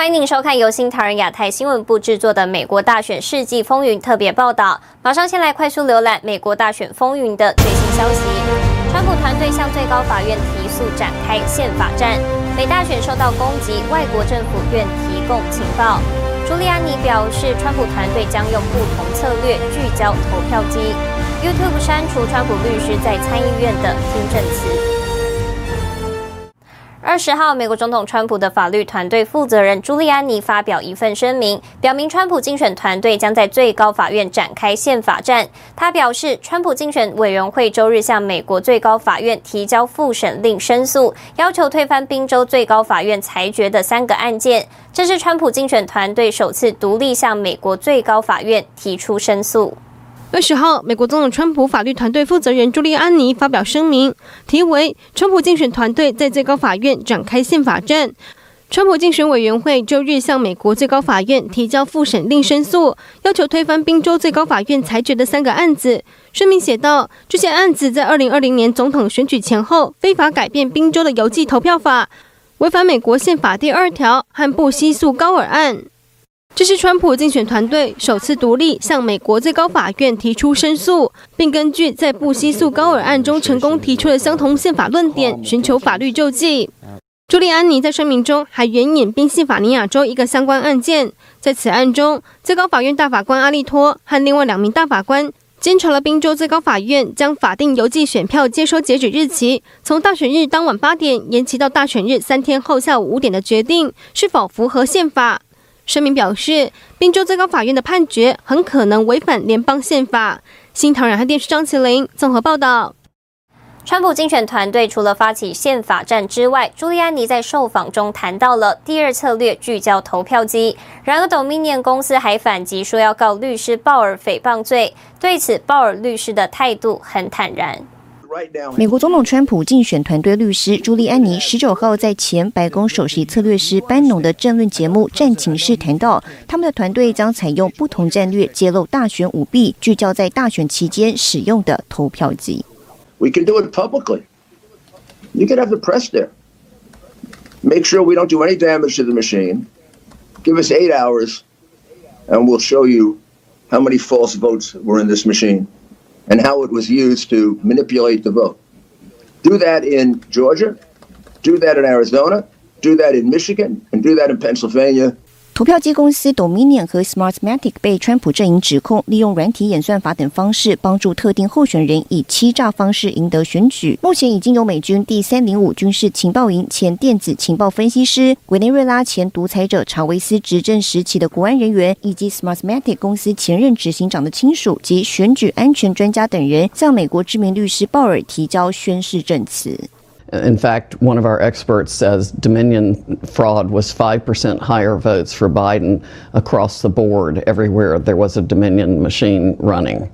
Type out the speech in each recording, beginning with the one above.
欢迎您收看由新唐人亚太新闻部制作的《美国大选世纪风云》特别报道。马上先来快速浏览美国大选风云的最新消息。川普团队向最高法院提诉展开宪法战。美大选受到攻击，外国政府愿提供情报。朱利安尼表示，川普团队将用不同策略聚焦投票机。YouTube 删除川普律师在参议院的听证词。二十号，美国总统川普的法律团队负责人朱利安尼发表一份声明，表明川普竞选团队将在最高法院展开宪法战。他表示，川普竞选委员会周日向美国最高法院提交复审令申诉，要求推翻宾州最高法院裁决的三个案件。这是川普竞选团队首次独立向美国最高法院提出申诉。二十号，美国总统川普法律团队负责人朱利安尼发表声明，题为“川普竞选团队在最高法院展开宪法战”。川普竞选委员会周日向美国最高法院提交复审令申诉，要求推翻宾州最高法院裁决的三个案子。声明写道：“这些案子在二零二零年总统选举前后非法改变宾州的邮寄投票法，违反美国宪法第二条和布希诉高尔案。”这是川普竞选团队首次独立向美国最高法院提出申诉，并根据在布希诉高尔案中成功提出的相同宪法论点，寻求法律救济。朱利安尼在声明中还援引宾夕法尼亚州一个相关案件，在此案中，最高法院大法官阿利托和另外两名大法官监察了宾州最高法院将法定邮寄选票接收截止日期从大选日当晚八点延期到大选日三天后下午五点的决定是否符合宪法。声明表示，宾州最高法院的判决很可能违反联邦宪法。新唐人和电视张麒麟综合报道。川普竞选团队除了发起宪法战之外，朱利安尼在受访中谈到了第二策略，聚焦投票机。然而，Dominion 公司还反击说要告律师鲍尔诽谤罪。对此，鲍尔律师的态度很坦然。美国总统川普竞选团队律师朱利安尼十九号在前白宫首席策略师班农的政论节目《战情室》谈到，他们的团队将采用不同战略，揭露大选舞弊，聚焦在大选期间使用的投票机。We can do it publicly. You can have the press there. Make sure we don't do any damage to the machine. Give us eight hours, and we'll show you how many false votes were in this machine. And how it was used to manipulate the vote. Do that in Georgia, do that in Arizona, do that in Michigan, and do that in Pennsylvania. 投票机公司 Dominion 和 Smartmatic 被川普阵营指控利用软体演算法等方式帮助特定候选人以欺诈方式赢得选举。目前已经有美军第三零五军事情报营前电子情报分析师、委内瑞拉前独裁者查韦斯执政时期的国安人员，以及 Smartmatic 公司前任执行长的亲属及选举安全专家等人，向美国知名律师鲍尔提交宣誓证词。In fact, one of our experts says Dominion fraud was 5% higher votes for Biden across the board everywhere there was a Dominion machine running.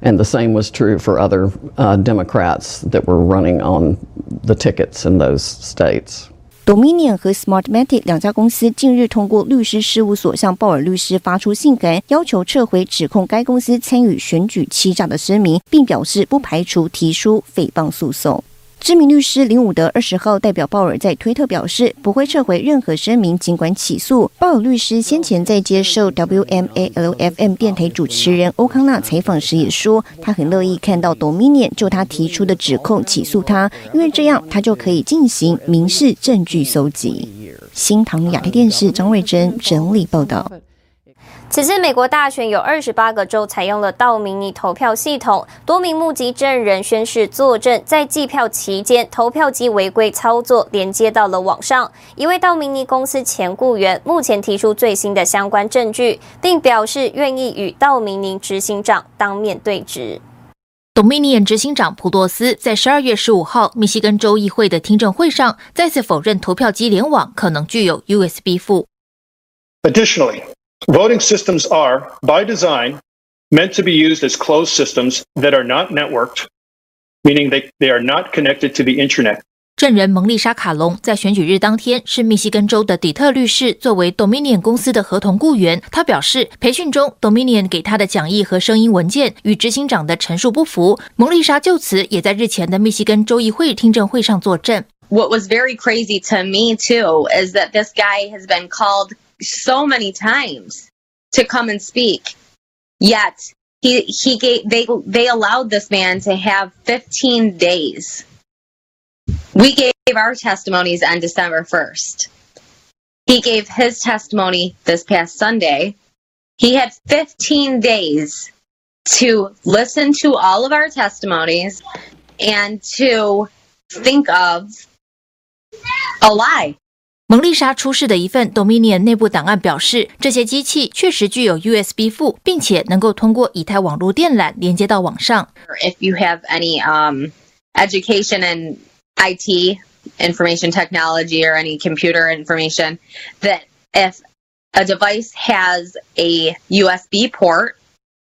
And the same was true for other uh, Democrats that were running on the tickets in those states. Dominion 和 Smartmatic 两家公司近日通过律师事务所向鲍尔律师发出信函，要求撤回指控该公司参与选举欺诈的声明，并表示不排除提出诽谤诉讼。 知名律师林伍德二十号代表鲍尔在推特表示，不会撤回任何声明，尽管起诉。鲍尔律师先前在接受 WMAL-FM 电台主持人欧康纳采访时也说，他很乐意看到 Dominion 就他提出的指控起诉他，因为这样他就可以进行民事证据搜集。新唐亚太电视张瑞珍整理报道。此次美国大选有二十八个州采用了道明尼投票系统，多名目击证人宣誓作证，在计票期间投票机违规操作连接到了网上。一位道明尼公司前雇员目前提出最新的相关证据，并表示愿意与道明尼执行长当面对质。Dominion 执行长普洛斯在十二月十五号密西根州议会的听证会上再次否认投票机联网可能具有 USB 副。Additionally. Voting systems are, by design, meant to be used as closed systems that are not networked, meaning they, they are not connected to the internet. 证人蒙丽莎·卡隆在选举日当天是密西根州的底特律市作为 Dominion 公司的合同雇员。他表示，培训中 Dominion 给他的讲义和声音文件与执行长的陈述不符。蒙丽莎就此也在日前的密西根州议会听证会上作证。 what was very crazy to me too is that this guy has been called so many times to come and speak, yet he he gave they they allowed this man to have 15 days. We gave our testimonies on December 1st. He gave his testimony this past Sunday. He had 15 days to listen to all of our testimonies and to think of a lie. 蒙丽莎出示的一份 Dominion 内部档案表示，这些机器确实具有 USB 副，并且能够通过以太网络电缆连接到网上。If you have any um, education in IT, information technology, or any computer information, that if a device has a USB port,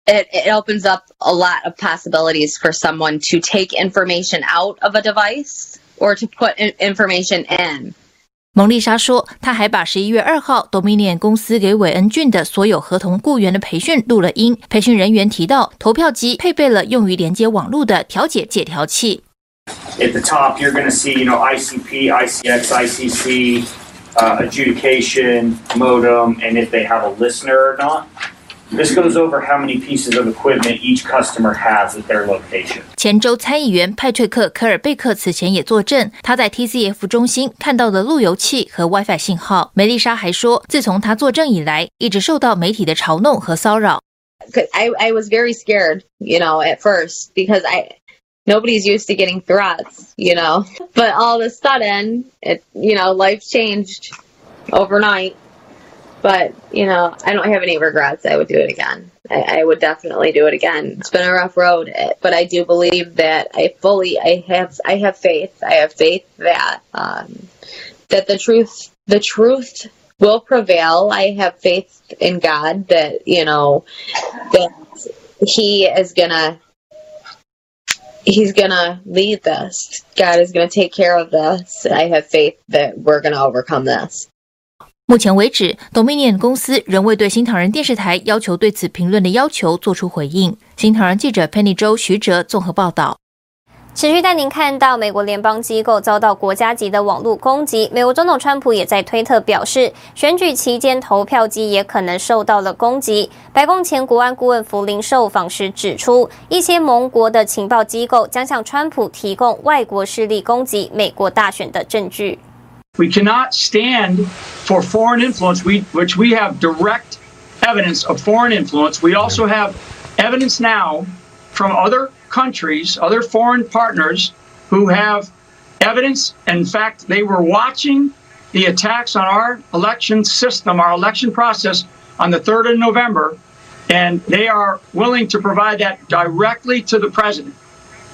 it, it opens up a lot of possibilities for someone to take information out of a device or to put information in. 蒙丽莎说，她还把十一月二号 Dominion 公司给韦恩俊的所有合同雇员的培训录了音。培训人员提到，投票机配备了用于连接网络的调解解调器。At the top, you're going to see, you know, ICP, ICX, ICC, uh, adjudication, modem, and if they have a listener or not. This goes over how many pieces of equipment each customer has at their location. 前州参议员派翠克·科尔贝克此前也作证，他在 TCF 中心看到了路由器和 WiFi 信号。梅丽莎还说，自从他作证以来，一直受到媒体的嘲弄和骚扰。I I was very scared, you know, at first because I nobody's used to getting threats, you know. But all of a sudden, it you know, life changed overnight. But, you know, I don't have any regrets. I would do it again. I, I, would definitely do it again. It's been a rough road, but I do believe that I fully, I have, I have faith. I have faith that, um, that the truth, the truth will prevail. I have faith in God that, you know, that He is gonna, He's gonna lead this. God is gonna take care of this. I have faith that we're gonna overcome this. 目前为止，Dominion 公司仍未对新唐人电视台要求对此评论的要求做出回应。新唐人记者 Penny 周徐哲综合报道。持续带您看到美国联邦机构遭到国家级的网络攻击。美国总统川普也在推特表示，选举期间投票机也可能受到了攻击。白宫前国安顾问弗林受访时指出，一些盟国的情报机构将向川普提供外国势力攻击美国大选的证据。We cannot stand for foreign influence, we, which we have direct evidence of foreign influence. We also have evidence now from other countries, other foreign partners who have evidence. In fact, they were watching the attacks on our election system, our election process on the 3rd of November, and they are willing to provide that directly to the president.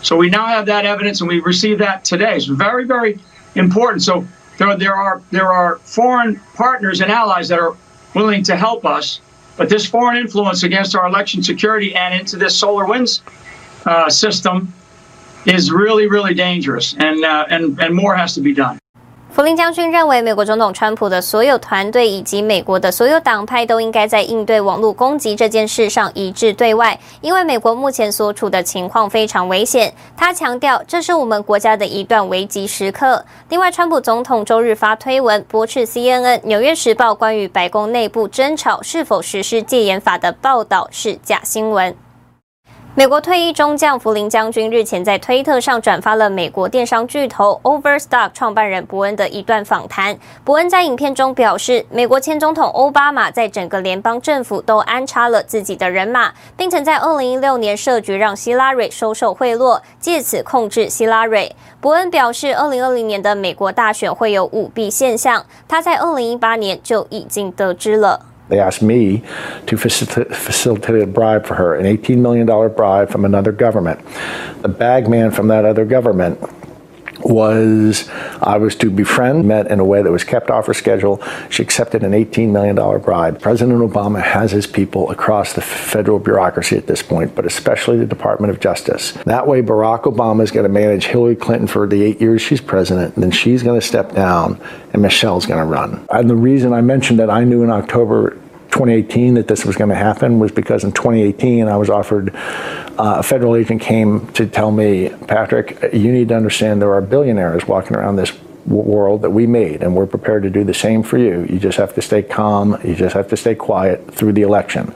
So we now have that evidence, and we received that today. It's very, very important. So there, there are there are foreign partners and allies that are willing to help us, but this foreign influence against our election security and into this solar winds uh, system is really really dangerous, and uh, and and more has to be done. 弗林将军认为，美国总统川普的所有团队以及美国的所有党派都应该在应对网络攻击这件事上一致对外，因为美国目前所处的情况非常危险。他强调，这是我们国家的一段危急时刻。另外，川普总统周日发推文驳斥 CNN、纽约时报关于白宫内部争吵是否实施戒严法的报道是假新闻。美国退役中将弗林将军日前在推特上转发了美国电商巨头 Overstock 创办人伯恩的一段访谈。伯恩在影片中表示，美国前总统奥巴马在整个联邦政府都安插了自己的人马，并曾在2016年设局让希拉蕊收受贿赂，借此控制希拉蕊。伯恩表示，2020年的美国大选会有舞弊现象，他在2018年就已经得知了。They asked me to facilitate a bribe for her, an $18 million bribe from another government. The bag man from that other government was I was to befriend, met in a way that was kept off her schedule. She accepted an $18 million bribe. President Obama has his people across the federal bureaucracy at this point, but especially the Department of Justice. That way, Barack Obama is going to manage Hillary Clinton for the eight years she's president, and then she's going to step down, and Michelle's going to run. And the reason I mentioned that I knew in October 2018 that this was going to happen was because in 2018 I was offered uh, a federal agent came to tell me, Patrick, you need to understand there are billionaires walking around this world that we made, and we're prepared to do the same for you. You just have to stay calm. You just have to stay quiet through the election.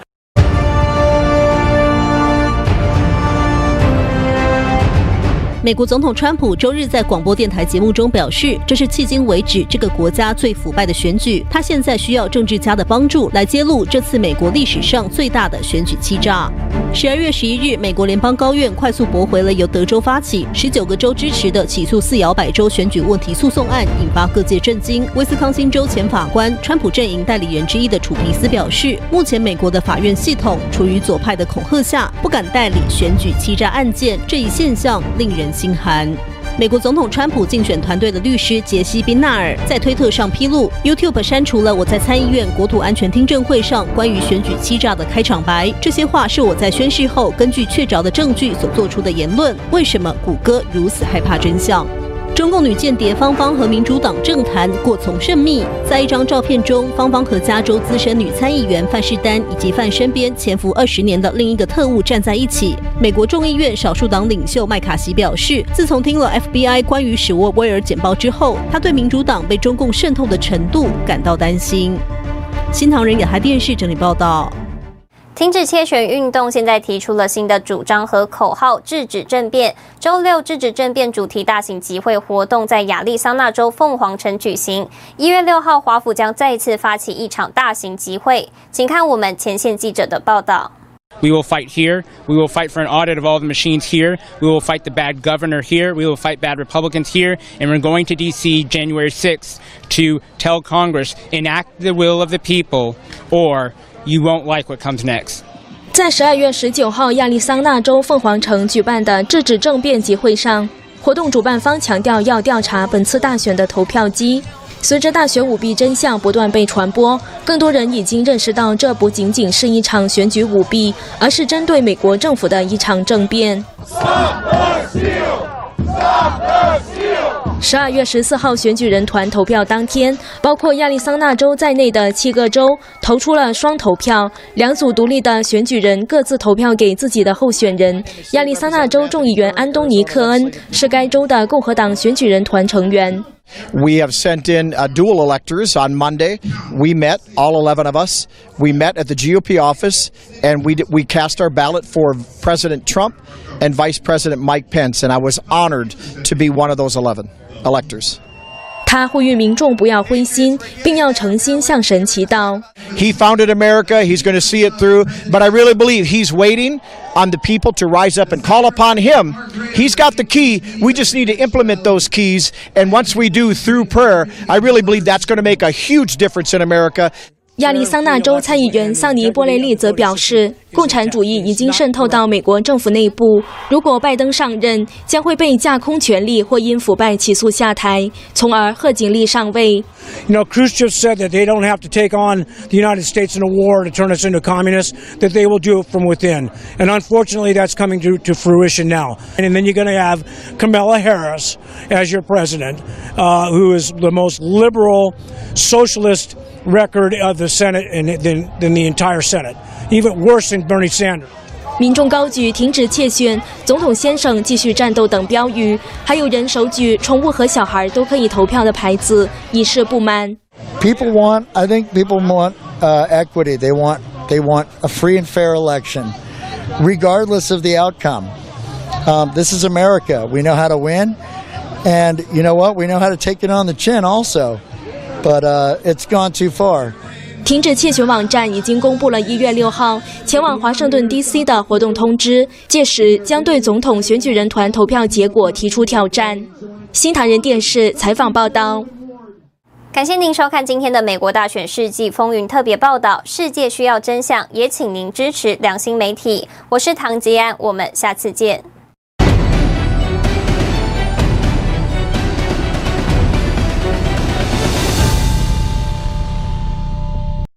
美国总统川普周日在广播电台节目中表示，这是迄今为止这个国家最腐败的选举。他现在需要政治家的帮助来揭露这次美国历史上最大的选举欺诈。十二月十一日，美国联邦高院快速驳回了由德州发起、十九个州支持的起诉四摇摆州选举问题诉讼案，引发各界震惊。威斯康星州前法官、川普阵营代理人之一的楚皮斯表示，目前美国的法院系统处于左派的恐吓下，不敢代理选举欺诈案件。这一现象令人心寒。美国总统川普竞选团队的律师杰西·宾纳尔在推特上披露，YouTube 删除了我在参议院国土安全听证会上关于选举欺诈的开场白。这些话是我在宣誓后根据确凿的证据所做出的言论。为什么谷歌如此害怕真相？中共女间谍芳芳和民主党政坛过从甚密。在一张照片中，芳芳和加州资深女参议员范士丹以及范身边潜伏二十年的另一个特务站在一起。美国众议院少数党领袖麦卡锡表示，自从听了 FBI 关于史沃威尔简报之后，他对民主党被中共渗透的程度感到担心。新唐人亚太电视整理报道。停止窃选运动现在提出了新的主张和口号，制止政变。周六，制止政变主题大型集会活动在亚利桑那州凤凰城举行。一月六号，华府将再次发起一场大型集会，请看我们前线记者的报道。We will fight here. We will fight for an audit of all the machines here. We will fight the bad governor here. We will fight bad Republicans here. And we're going to D.C. January 6th to tell Congress enact the will of the people or You won't like what comes next. 在十二月十九号亚利桑那州凤凰城举办的制止政变集会上，活动主办方强调要调查本次大选的投票机。随着大选舞弊真相不断被传播，更多人已经认识到这不仅仅是一场选举舞弊，而是针对美国政府的一场政变。十二月十四号选举人团投票当天，包括亚利桑那州在内的七个州投出了双投票，两组独立的选举人各自投票给自己的候选人。亚利桑那州众议员安东尼·克恩是该州的共和党选举人团成员。We have sent in uh, dual electors on Monday. We met, all 11 of us. We met at the GOP office and we, we cast our ballot for President Trump and Vice President Mike Pence. And I was honored to be one of those 11 electors. 他呼吁民众不要灰心，并要诚心向神祈祷。He founded America. He's going to see it through. But I really believe he's waiting on the people to rise up and call upon him. He's got the key. We just need to implement those keys. And once we do through prayer, I really believe that's going to make a huge difference in America. 亚利桑那州参议员桑尼·波雷利则表示，共产主义已经渗透到美国政府内部。如果拜登上任，将会被架空权力或因腐败起诉下台，从而贺锦丽上位。You know, Khrushchev said that they don't have to take on the United States in a war to turn us into communists, that they will do it from within. And unfortunately, that's coming to, to fruition now. And then you're going to have Kamala Harris as your president, uh, who is the most liberal socialist record of the Senate and than, than the entire Senate, even worse than Bernie Sanders. 民众高举“停止窃选”、“总统先生继续战斗”等标语，还有人手举“宠物和小孩都可以投票”的牌子，以示不满。People want, I think people want uh, equity. They want, they want a free and fair election, regardless of the outcome. Um, this is America. We know how to win, and you know what? We know how to take it on the chin also. But uh, it's gone too far. 停止窃取网站已经公布了一月六号前往华盛顿 DC 的活动通知，届时将对总统选举人团投票结果提出挑战。新唐人电视采访报道。感谢您收看今天的美国大选世纪风云特别报道。世界需要真相，也请您支持良心媒体。我是唐吉安，我们下次见。